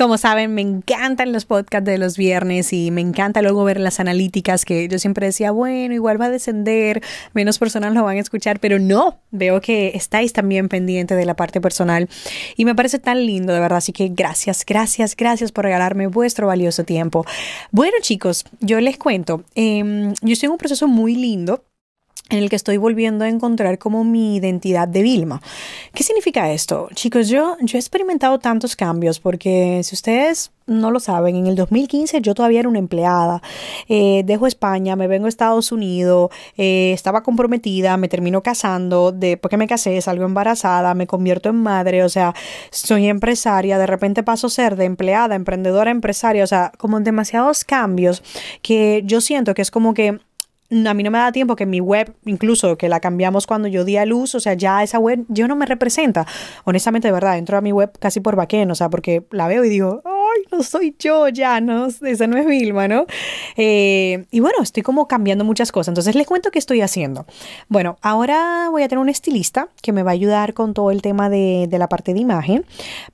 Como saben, me encantan los podcasts de los viernes y me encanta luego ver las analíticas que yo siempre decía, bueno, igual va a descender, menos personas lo van a escuchar, pero no, veo que estáis también pendiente de la parte personal y me parece tan lindo, de verdad, así que gracias, gracias, gracias por regalarme vuestro valioso tiempo. Bueno chicos, yo les cuento, em, yo estoy en un proceso muy lindo en el que estoy volviendo a encontrar como mi identidad de Vilma. ¿Qué significa esto? Chicos, yo, yo he experimentado tantos cambios porque si ustedes no lo saben, en el 2015 yo todavía era una empleada, eh, dejo España, me vengo a Estados Unidos, eh, estaba comprometida, me termino casando, después que me casé salgo embarazada, me convierto en madre, o sea, soy empresaria, de repente paso a ser de empleada, emprendedora, empresaria, o sea, como demasiados cambios que yo siento que es como que a mí no me da tiempo que mi web, incluso que la cambiamos cuando yo di a luz, o sea, ya esa web yo no me representa. Honestamente, de verdad, entro a mi web casi por vaqueno, o sea, porque la veo y digo, ay, no soy yo ya, no, esa no es Vilma, ¿no? Eh, y bueno, estoy como cambiando muchas cosas. Entonces les cuento qué estoy haciendo. Bueno, ahora voy a tener un estilista que me va a ayudar con todo el tema de, de la parte de imagen.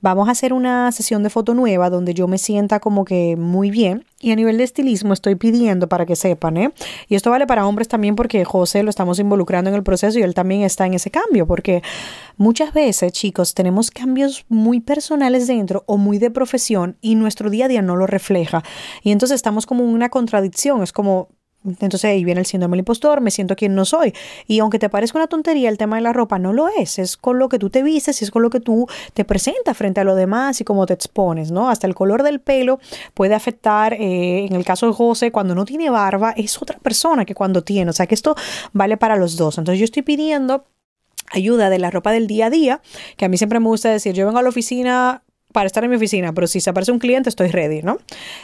Vamos a hacer una sesión de foto nueva donde yo me sienta como que muy bien y a nivel de estilismo estoy pidiendo para que sepan, ¿eh? Y esto vale para hombres también porque José lo estamos involucrando en el proceso y él también está en ese cambio, porque muchas veces, chicos, tenemos cambios muy personales dentro o muy de profesión y nuestro día a día no lo refleja. Y entonces estamos como una contradicción, es como, entonces ahí viene el síndrome del impostor, me siento quien no soy. Y aunque te parezca una tontería el tema de la ropa, no lo es. Es con lo que tú te vistes y es con lo que tú te presentas frente a lo demás y cómo te expones, ¿no? Hasta el color del pelo puede afectar, eh, en el caso de José, cuando no tiene barba, es otra persona que cuando tiene. O sea que esto vale para los dos. Entonces yo estoy pidiendo ayuda de la ropa del día a día, que a mí siempre me gusta decir, yo vengo a la oficina para estar en mi oficina, pero si se aparece un cliente estoy ready, ¿no?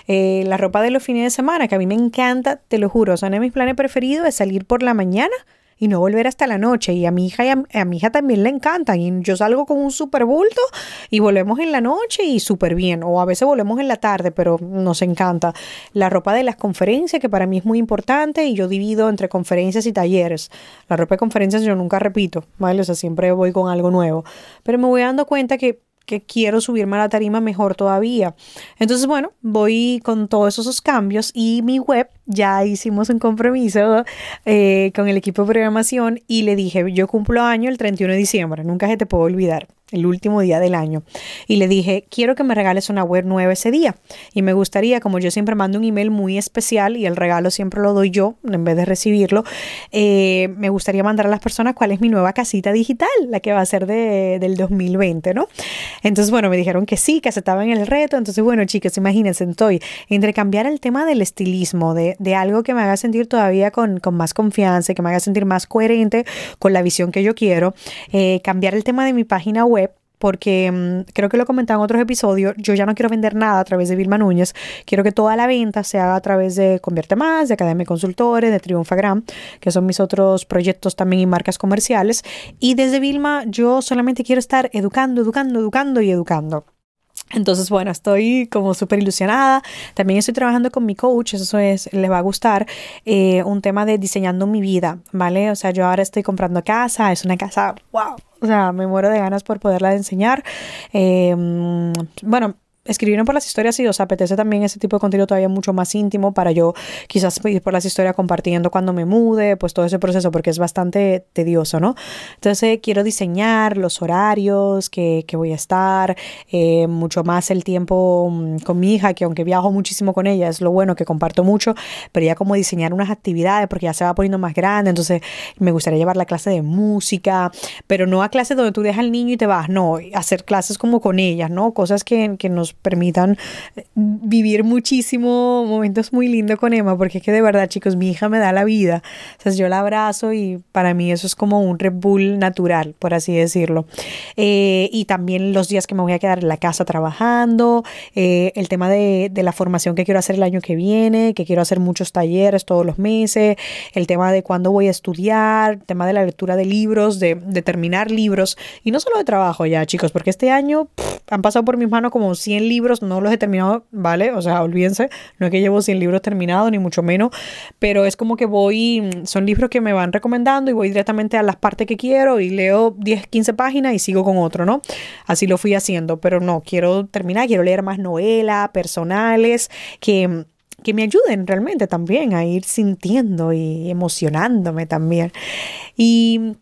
Eh, la ropa de los fines de semana, que a mí me encanta, te lo juro, son de mis planes preferidos, es salir por la mañana y no volver hasta la noche. Y a mi hija y a, mi hija también le encantan. Y yo salgo con un super bulto y volvemos en la noche y súper bien. O a veces volvemos en la tarde, pero nos encanta. La ropa de las conferencias, que para mí es muy importante, y yo divido entre conferencias y talleres. La ropa de conferencias yo nunca repito, ¿vale? O sea, siempre voy con algo nuevo. Pero me voy dando cuenta que que quiero subirme a la tarima mejor todavía. Entonces, bueno, voy con todos esos cambios y mi web ya hicimos un compromiso eh, con el equipo de programación y le dije, yo cumplo año el 31 de diciembre, nunca se te puedo olvidar el último día del año. Y le dije, quiero que me regales una web nueva ese día. Y me gustaría, como yo siempre mando un email muy especial y el regalo siempre lo doy yo en vez de recibirlo, eh, me gustaría mandar a las personas cuál es mi nueva casita digital, la que va a ser de, del 2020, ¿no? Entonces, bueno, me dijeron que sí, que aceptaban el reto. Entonces, bueno, chicos, imagínense, estoy entre cambiar el tema del estilismo, de, de algo que me haga sentir todavía con, con, más confianza, que me haga sentir más coherente con la visión que yo quiero, eh, cambiar el tema de mi página web porque mm, creo que lo comentaba en otros episodios, yo ya no quiero vender nada a través de Vilma Núñez, quiero que toda la venta se haga a través de Convierte Más, de Academia Consultores, de Triunfagram, que son mis otros proyectos también y marcas comerciales. Y desde Vilma yo solamente quiero estar educando, educando, educando y educando. Entonces, bueno, estoy como súper ilusionada. También estoy trabajando con mi coach, eso es, les va a gustar, eh, un tema de diseñando mi vida, ¿vale? O sea, yo ahora estoy comprando casa, es una casa, wow, o sea, me muero de ganas por poderla enseñar. Eh, bueno, escribieron por las historias y os apetece también ese tipo de contenido todavía mucho más íntimo para yo quizás ir por las historias compartiendo cuando me mude, pues todo ese proceso porque es bastante tedioso, ¿no? Entonces quiero diseñar los horarios que, que voy a estar, eh, mucho más el tiempo mm, con mi hija, que aunque viajo muchísimo con ella, es lo bueno que comparto mucho, pero ya como diseñar unas actividades porque ya se va poniendo más grande, entonces me gustaría llevar la clase de música, pero no a clases donde tú dejas al niño y te vas, no, hacer clases como con ellas, ¿no? Cosas que, que nos permitan eh, vivir muchísimo momentos muy lindos con Emma, porque es que de verdad, chicos, mi hija me da la vida. O sea, yo la abrazo y para mí eso es como un Red Bull natural, por así decirlo. Eh, y también los días que me voy a quedar en la casa trabajando, eh, el tema de, de la formación que quiero hacer el año que viene, que quiero hacer muchos talleres todos los meses, el tema de cuándo voy a estudiar, el tema de la lectura de libros, de, de terminar libros, y no solo de trabajo ya, chicos, porque este año han pasado por mis manos como 100 libros, no los he terminado, ¿vale? O sea, olvídense, no es que llevo 100 libros terminados, ni mucho menos, pero es como que voy, son libros que me van recomendando y voy directamente a las partes que quiero y leo 10, 15 páginas y sigo con otro, ¿no? Así lo fui haciendo, pero no, quiero terminar, quiero leer más novelas personales que que me ayuden realmente también a ir sintiendo y emocionándome también. Y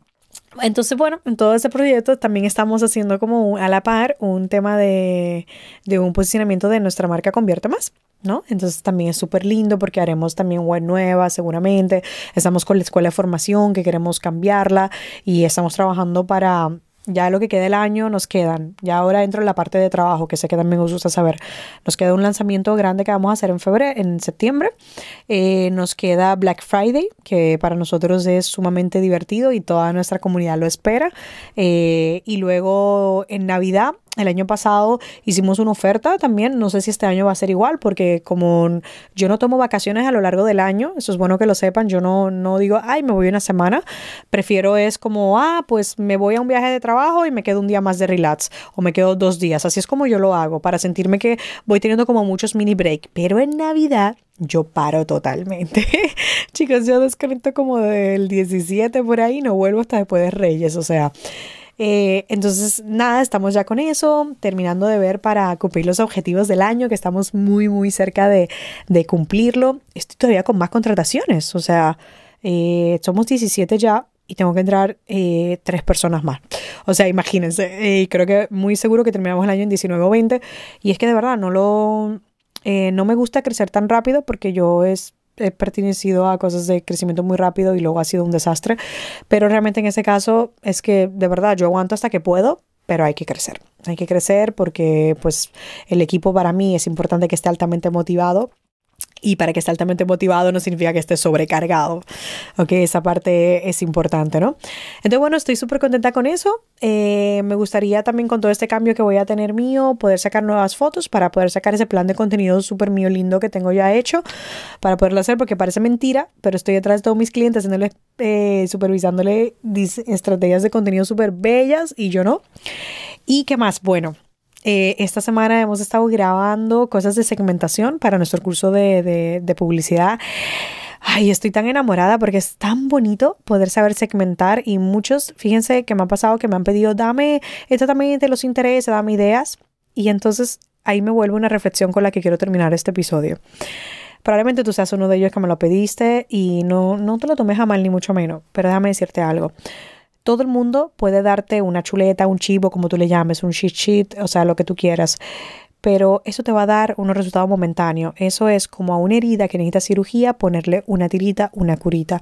entonces, bueno, en todo ese proyecto también estamos haciendo como a la par un tema de, de un posicionamiento de nuestra marca Convierte Más. ¿no? Entonces también es súper lindo porque haremos también web nueva seguramente. Estamos con la escuela de formación que queremos cambiarla y estamos trabajando para ya lo que queda el año nos quedan, ya ahora entro en la parte de trabajo, que sé que también os gusta saber, nos queda un lanzamiento grande que vamos a hacer en febrero, en septiembre, eh, nos queda Black Friday, que para nosotros es sumamente divertido y toda nuestra comunidad lo espera, eh, y luego en Navidad el año pasado hicimos una oferta también, no sé si este año va a ser igual, porque como yo no tomo vacaciones a lo largo del año, eso es bueno que lo sepan, yo no, no digo, ay, me voy una semana, prefiero es como, ah, pues me voy a un viaje de trabajo y me quedo un día más de relax, o me quedo dos días, así es como yo lo hago, para sentirme que voy teniendo como muchos mini break, pero en Navidad yo paro totalmente. Chicos, yo desconecto como del 17 por ahí, no vuelvo hasta después de Reyes, o sea... Eh, entonces, nada, estamos ya con eso, terminando de ver para cumplir los objetivos del año, que estamos muy, muy cerca de, cumplirlo. Estoy todavía con más contrataciones, o sea, eh, somos 17 ya y tengo que entrar eh, tres personas más. O sea, imagínense, creo que muy seguro que terminamos el año en 19 o 20. Y es que de verdad no lo... no me gusta crecer tan rápido porque yo es he pertenecido a cosas de crecimiento muy rápido y luego ha sido un desastre. Pero realmente en ese caso es que de verdad yo aguanto hasta que puedo, pero hay que crecer. Hay que crecer porque pues el equipo para mí es importante que esté altamente motivado y para que esté altamente motivado no significa que esté sobrecargado. Ok, esa parte es importante, ¿no? Entonces, bueno, estoy súper contenta con eso. Eh, me gustaría también con todo este cambio que voy a tener mío, poder sacar nuevas fotos para poder sacar ese plan de contenido súper mío lindo que tengo ya hecho, para poderlo hacer, porque parece mentira, pero estoy detrás de todos mis clientes, eh, supervisándole estrategias de contenido súper bellas y yo no. ¿Y qué más? Bueno. Eh, esta semana hemos estado grabando cosas de segmentación para nuestro curso de, de, publicidad. Ay, estoy tan enamorada porque es tan bonito poder saber segmentar y muchos, fíjense que me ha pasado que me han pedido, dame, esto también te los interesa, dame ideas. Y entonces ahí me vuelve una reflexión con la que quiero terminar este episodio. Probablemente tú seas uno de ellos que me lo pediste y no, no te lo tomes a mal ni mucho menos, pero déjame decirte algo todo el mundo puede darte una chuleta, un chivo, como tú le llames, un cheat sheet, o sea, lo que tú quieras. Pero eso te va a dar unos resultados momentáneos. Eso es como a una herida que necesita cirugía, ponerle una tirita, una curita.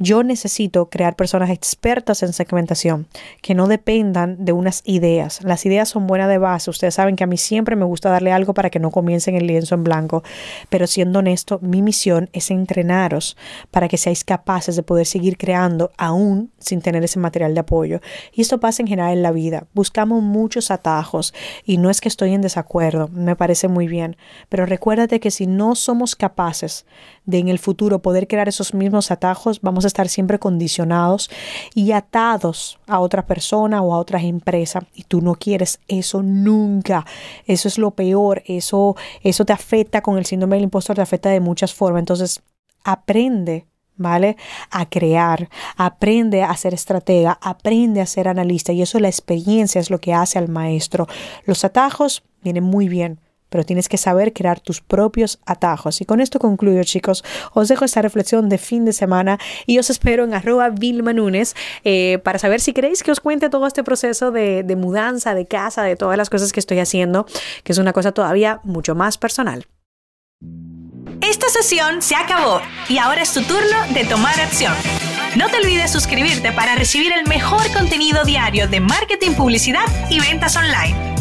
Yo necesito crear personas expertas en segmentación que no dependan de unas ideas. Las ideas son buenas de base. Ustedes saben que a mí siempre me gusta darle algo para que no comiencen el lienzo en blanco. Pero siendo honesto, mi misión es entrenaros para que seáis capaces de poder seguir creando aún sin tener ese material de apoyo. Y esto pasa en general en la vida. Buscamos muchos atajos y no es que estoy en desacuerdo, me parece muy bien. Pero recuérdate que si no somos capaces de en el futuro poder crear esos mismos atajos, vamos a estar siempre condicionados y atados a otra persona o a otras empresas. Y tú no quieres eso nunca. Eso es lo peor. Eso, eso te afecta con el síndrome del impostor, te afecta de muchas formas. Entonces, aprende ¿vale? A crear, aprende a ser estratega, aprende a ser analista y eso la experiencia es lo que hace al maestro. Los atajos vienen muy bien, pero tienes que saber crear tus propios atajos. Y con esto concluyo, chicos. Os dejo esta reflexión de fin de semana y os espero en arroba Vilma eh, para saber si queréis que os cuente todo este proceso de, de mudanza, de casa, de todas las cosas que estoy haciendo, que es una cosa todavía mucho más personal. Esta sesión se acabó y ahora es tu turno de tomar acción. No te olvides suscribirte para recibir el mejor contenido diario de marketing, publicidad y ventas online.